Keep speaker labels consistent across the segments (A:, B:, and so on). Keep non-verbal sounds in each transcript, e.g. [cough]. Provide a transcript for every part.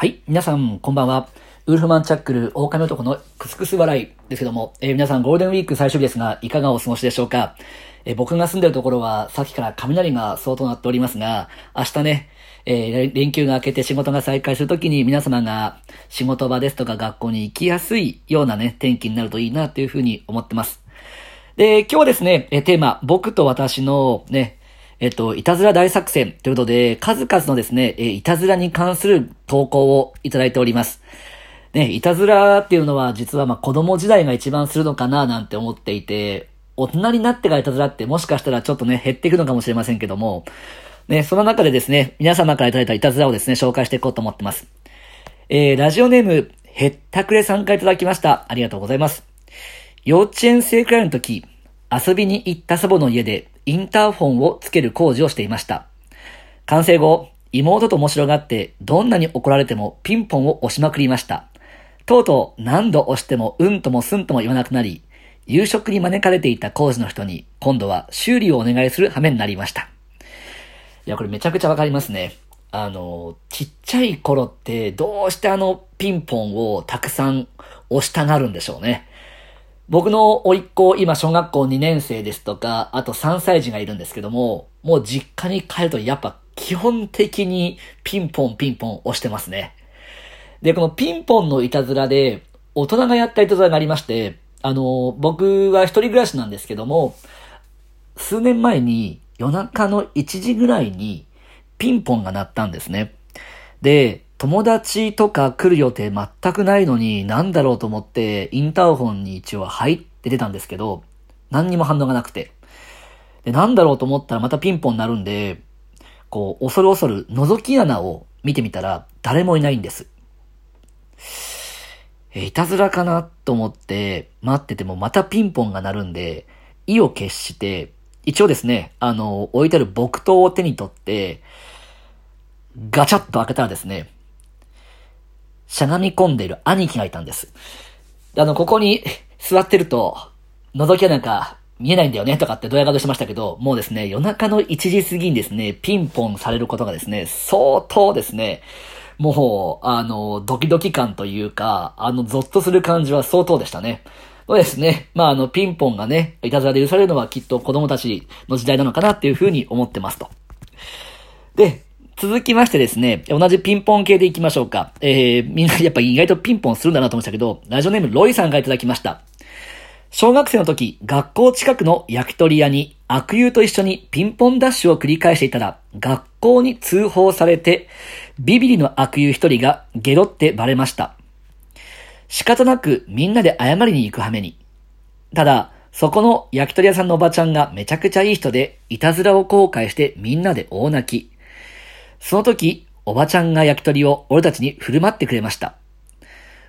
A: はい、皆さん、こんばんは。ウルフマンチャックル、狼男のクスクス笑いですけども、えー皆さん、ゴールデンウィーク最終日ですが、いかがお過ごしでしょうか？えー僕が住んでるところは、さっきから雷が相当鳴っておりますが、明日ね、えー連休が明けて仕事が再開するときに皆様が仕事場ですとか学校に行きやすいようなね、天気になるといいなというふうに思ってます。で、今日はですね、テーマ、僕と私のね、えっと、いたずら大作戦ということで、数々のですね、えーいたずらに関する投稿をいただいております。ね、いたずらっていうのは実はまあ子供時代が一番するのかななんて思っていて、大人になってからいたずらってもしかしたらちょっとね、減っていくのかもしれませんけども、ね、その中でですね、皆様からいただいたいたずらをですね、紹介していこうと思ってます。えー、ラジオネーム、へったくれさんからいただきました。ありがとうございます。幼稚園生くらいの時、遊びに行った祖母の家でインターフォンをつける工事をしていました。完成後、妹と面白がってどんなに怒られてもピンポンを押しまくりました。とうとう何度押してもうんともすんとも言わなくなり、夕食に招かれていた工事の人に今度は修理をお願いする羽目になりました。いや、これめちゃくちゃわかりますね。あの、ちっちゃい頃ってどうしてあのピンポンをたくさん押したがるんでしょうね。僕の甥っ子、今小学校2年生ですとか、あと3歳児がいるんですけども、もう実家に帰るとやっぱ基本的にピンポンピンポン押してますね。で、このピンポンのいたずらで、大人がやったいたずらがありまして、あの、僕は一人暮らしなんですけども、数年前に夜中の1時ぐらいにピンポンが鳴ったんですね。で、友達とか来る予定全くないのになんだろうと思ってインターホンに一応入って出たんですけど、何にも反応がなくて。で、なんだろうと思ったらまたピンポン鳴るんで、こう、恐る恐る覗き穴を見てみたら誰もいないんです。えいたずらかなと思って待っててもまたピンポンが鳴るんで、意を決して、一応ですね、あの、置いてある木刀を手に取って、ガチャッと開けたらですね、しゃがみ込んでいる兄貴がいたんです。あの、ここに [laughs] 座ってると、覗き穴が見えないんだよねとかってドヤ顔してましたけど、もうですね、夜中の1時過ぎにですね、ピンポンされることがですね、相当ですね、もう、あの、ドキドキ感というか、あの、ゾッとする感じは相当でしたね。そうですね。まあ、あの、ピンポンがね、いたずらで許されるのはきっと子供たちの時代なのかなっていうふうに思ってますと。で、続きましてですね、同じピンポン系でいきましょうか。えー、みんなやっぱ意外とピンポンするんだなと思ってたけど、ラジオネームロイさんからいただきました。小学生の時、学校近くの焼き鳥屋に悪友と一緒にピンポンダッシュを繰り返していたら、学校に通報されて、ビビリの悪友一人がゲロってバレました。仕方なくみんなで謝りに行く羽目に。ただ、そこの焼き鳥屋さんのおばちゃんがめちゃくちゃいい人で、いたずらを後悔してみんなで大泣き。その時、おばちゃんが焼き鳥を俺たちに振る舞ってくれました。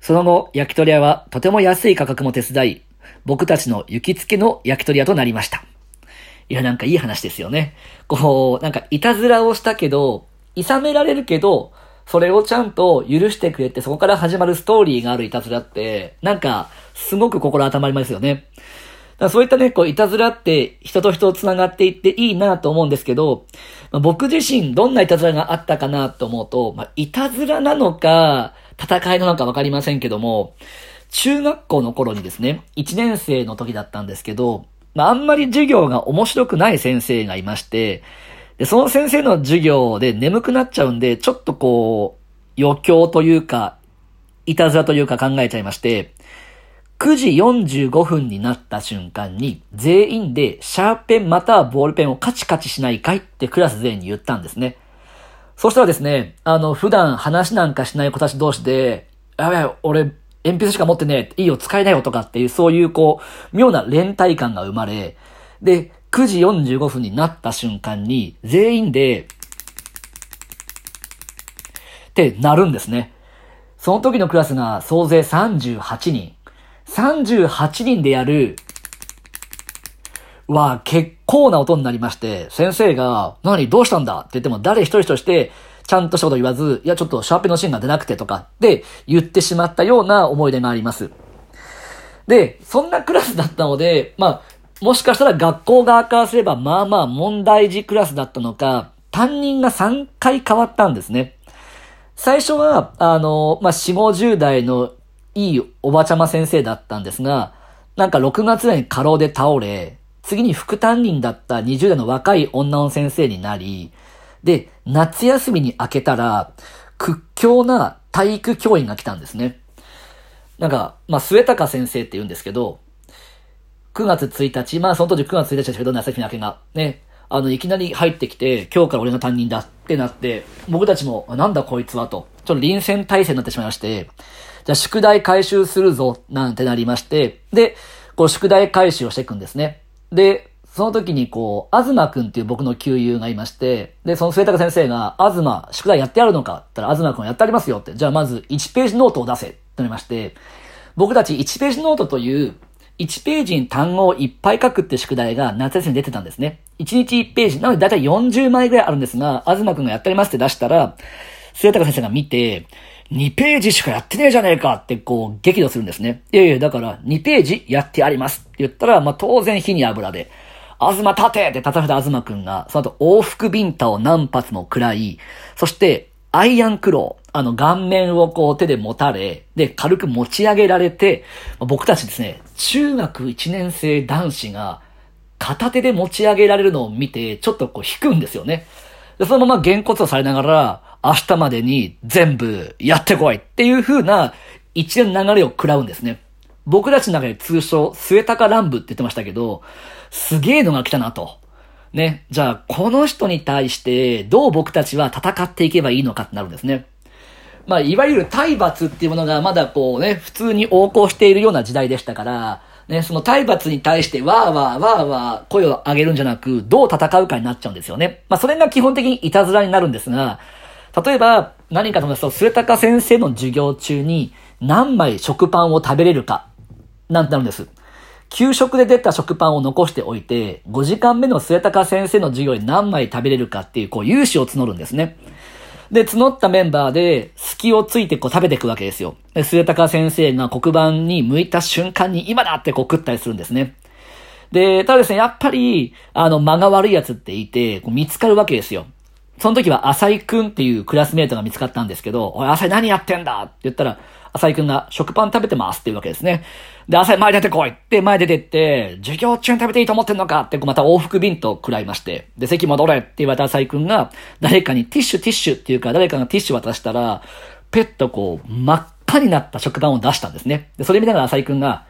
A: その後、焼き鳥屋はとても安い価格も手伝い、僕たちの行きつけの焼き鳥屋となりました。いや、なんかいい話ですよね。こう、なんかいたずらをしたけど、諌められるけど、それをちゃんと許してくれて、そこから始まるストーリーがあるいたずらって、なんか、すごく心温まりますよね。だそういったね、こう、いたずらって人と人と繋がっていっていいなと思うんですけど、まあ、僕自身どんないたずらがあったかなと思うと、まあ、いたずらなのか、戦いなのかわかりませんけども、中学校の頃にですね、1年生の時だったんですけど、まあ、あんまり授業が面白くない先生がいまして、で、その先生の授業で眠くなっちゃうんで、ちょっとこう、余興というか、いたずらというか考えちゃいまして、9時45分になった瞬間に、全員でシャーペンまたはボールペンをカチカチしないかいってクラス全員に言ったんですね。そしたらですね、あの、普段話なんかしない子たち同士で、やべえ、俺、鉛筆しか持ってねえ、いいよ、使いないよとかっていう、そういうこう、妙な連帯感が生まれ、で、9時45分になった瞬間に、全員で、ってなるんですね。その時のクラスが総勢38人。38人でやる、は結構な音になりまして、先生が、何どうしたんだ？って言っても誰一人として、ちゃんとしたこと言わず、いやちょっとシャーペンのシーンが出なくてとかって言ってしまったような思い出があります。で、そんなクラスだったので、まあ、もしかしたら学校側からすればまあまあ問題児クラスだったのか、担任が3回変わったんですね。最初は、あの、まあ、4、50代のいいおばちゃま先生だったんですが、なんか6月に過労で倒れ、次に副担任だった20代の若い女の先生になり、で、夏休みに明けたら、屈強な体育教員が来たんですね。なんか、まあ、末高先生って言うんですけど、9月1日、まあその当時9月1日ですけど、夏休み明けが、ね、あの、いきなり入ってきて、今日から俺が担任だってなって、僕たちも、なんだこいつはと、ちょっと臨戦態勢になってしまいまして、じゃあ宿題回収するぞ、なんてなりまして、で、こう宿題回収をしていくんですね。で、その時にこう、あずまくんっていう僕の旧友がいまして、で、その末高先生が、あずま、宿題やってやるのかって言ったら、あずまくんやってありますよって。じゃあまず1ページノートを出せってなりまして、僕たち1ページノートという、1ページに単語をいっぱい書くって宿題が夏休みに出てたんですね。1日1ページ。なのでだいたい40枚ぐらいあるんですが、あずまくんがやってありますって出したら、末高先生が見て、2ページしかやってねえじゃねえかってこう激怒するんですね。いやいや、だから2ページやってありますって言ったら、まあ当然火に油で、あずま立てって立たれたあずまくんが、その後往復ビンタを何発も食らい、そしてアイアンクロー、あの顔面をこう手で持たれ、で軽く持ち上げられて、僕たちですね、中学1年生男子が片手で持ち上げられるのを見て、ちょっとこう引くんですよね。で、そのまま原骨をされながら、明日までに全部やってこいっていう風な一連流れを食らうんですね。僕たちの中で通称、末高乱舞って言ってましたけど、すげえのが来たなと。ね。じゃあ、この人に対して、どう僕たちは戦っていけばいいのかってなるんですね。まあ、いわゆる体罰っていうものがまだこうね、普通に横行しているような時代でしたから、ね、その体罰に対してわーわーわーわー声を上げるんじゃなく、どう戦うかになっちゃうんですよね。まあ、それが基本的にいたずらになるんですが、例えば、何かと思いますと、末高先生の授業中に何枚食パンを食べれるか、なんてなるんです。給食で出た食パンを残しておいて、5時間目の末高先生の授業に何枚食べれるかっていう、こう、勇姿を募るんですね。で、募ったメンバーで、隙をついてこう食べていくわけですよ。で、末高先生が黒板に向いた瞬間に今だってこう食ったりするんですね。で、ただですね、やっぱり、あの、間が悪いやつっていて、こう見つかるわけですよ。その時は浅井くんっていうクラスメイトが見つかったんですけど、おい、浅井何やってんだ？って言ったら、浅井くんが食パン食べてますっていうわけですね。で、浅井前出てこいって前出てって、授業中に食べていいと思ってんのか？ってまた往復ビンと食らいまして、で、席戻れって言われた浅井くんが、誰かにティッシュティッシュっていうか、誰かがティッシュ渡したら、ペッとこう、真っ赤になった食パンを出したんですね。で、それ見ながら浅井くんが、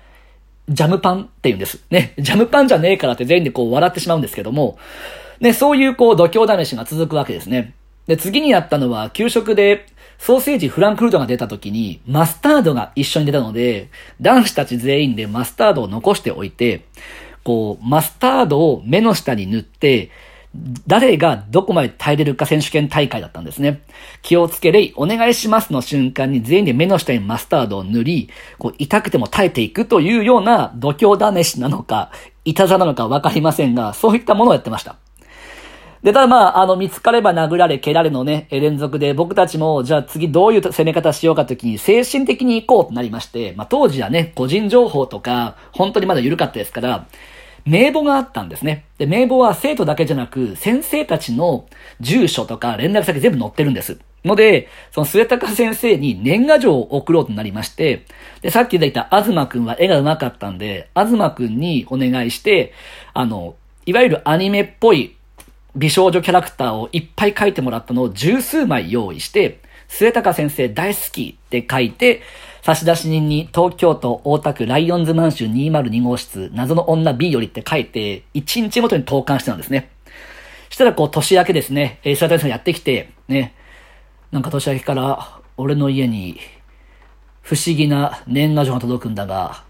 A: ジャムパンって言うんです。ね。ジャムパンじゃねえからって全員でこう笑ってしまうんですけども、で、そういうこう度胸試しが続くわけですね。で、次にやったのは、給食で、ソーセージフランクフルトが出た時に、マスタードが一緒に出たので、男子たち全員でマスタードを残しておいて、こう、マスタードを目の下に塗って、誰がどこまで耐えれるか選手権大会だったんですね。気をつけれ、お願いしますの瞬間に全員で目の下にマスタードを塗り、こう痛くても耐えていくというような度胸試しなのか、いたざなのかわかりませんが、そういったものをやってました。で、ただまあ、あの、見つかれば殴られ、蹴られのね、連続で、僕たちも、じゃあ次どういう攻め方しようかときに、精神的に行こうとなりまして、まあ当時はね、個人情報とか、本当にまだ緩かったですから、名簿があったんですね。で、名簿は生徒だけじゃなく、先生たちの住所とか連絡先全部載ってるんです。ので、その末高先生に年賀状を送ろうとなりまして、で、さっき言ったあずまくんは絵が上手かったんで、あずまくんにお願いして、あの、いわゆるアニメっぽい美少女キャラクターをいっぱい書いてもらったのを十数枚用意して、末高先生大好きって書いて、差出人に東京都大田区ライオンズマンション202号室謎の女 B よりって書いて、1日ごとに投函してたんですね。したらこう年明けですね、えー、末高先生やってきて、ね、なんか年明けから俺の家に不思議な年賀状が届くんだが、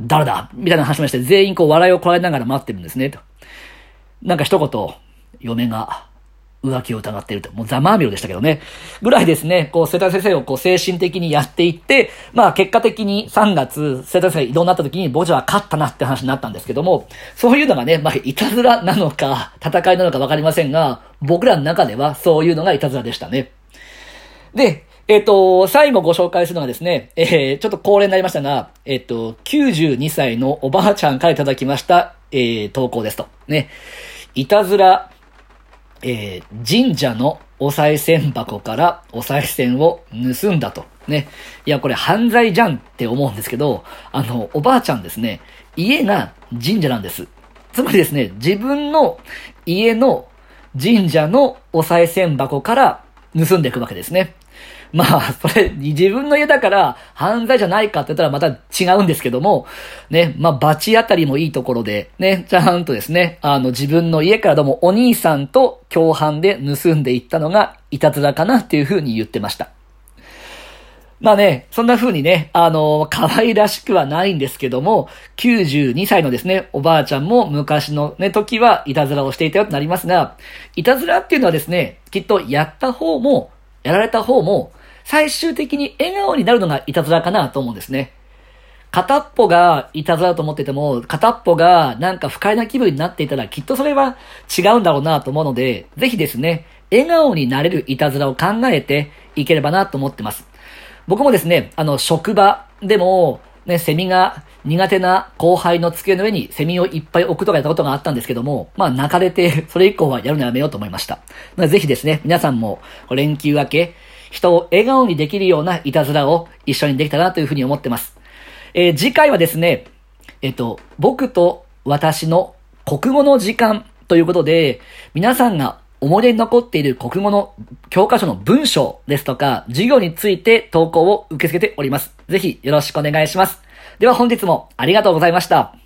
A: 誰だみたいな話もして、全員こう笑いをこらえながら待ってるんですね。となんか一言、嫁が浮気を疑っていると。もうざまあみろでしたけどね。ぐらいですね、こう、瀬田先生をこう、精神的にやっていって、まあ、結果的に3月、瀬田先生移動になった時に、ボジャは勝ったなって話になったんですけども、そういうのがね、まあ、いたずらなのか、戦いなのかわかりませんが、僕らの中ではそういうのがいたずらでしたね。で、えっ、ー、と、最後ご紹介するのはですね、えー、ちょっと恒例になりましたが、えっ、ー、と、92歳のおばあちゃんからいただきました、えー、投稿ですと。ね。いたずらえー、神社のお賽銭箱からお賽銭を盗んだと。ね。いや、これ犯罪じゃんって思うんですけど、あの、おばあちゃんですね、家が神社なんです。つまりですね、自分の家の神社のお賽銭箱から盗んでいくわけですね。まあ、それ、自分の家だから犯罪じゃないかって言ったらまた違うんですけども、ね、まあ、罰当たりもいいところで、ね、ちゃんとですね、あの、自分の家からどうもお兄さんと共犯で盗んでいったのが、いたずらかなっていうふうに言ってました。まあね、そんな風にね、あの、可愛らしくはないんですけども、92歳のですね、おばあちゃんも昔のね、時はいたずらをしていたよとなりますが、いたずらっていうのはですね、きっとやった方も、やられた方も、最終的に笑顔になるのがいたずらかなと思うんですね。片っぽがいたずらと思ってても、片っぽがなんか不快な気分になっていたら、きっとそれは違うんだろうなと思うので、ぜひですね、笑顔になれるいたずらを考えていければなと思ってます。僕もですね、あの、職場でも、ね、セミが苦手な後輩の机の上にセミをいっぱい置くとかやったことがあったんですけども、まあ泣かれて、それ以降はやるのやめようと思いました。ぜひですね、皆さんも連休明け、人を笑顔にできるようないたずらを一緒にできたらなというふうに思ってます。えー、次回はですね、えっと、僕と私の国語の時間ということで、皆さんが思い出に残っている国語の教科書の文章ですとか、授業について投稿を受け付けております。ぜひよろしくお願いします。では本日もありがとうございました。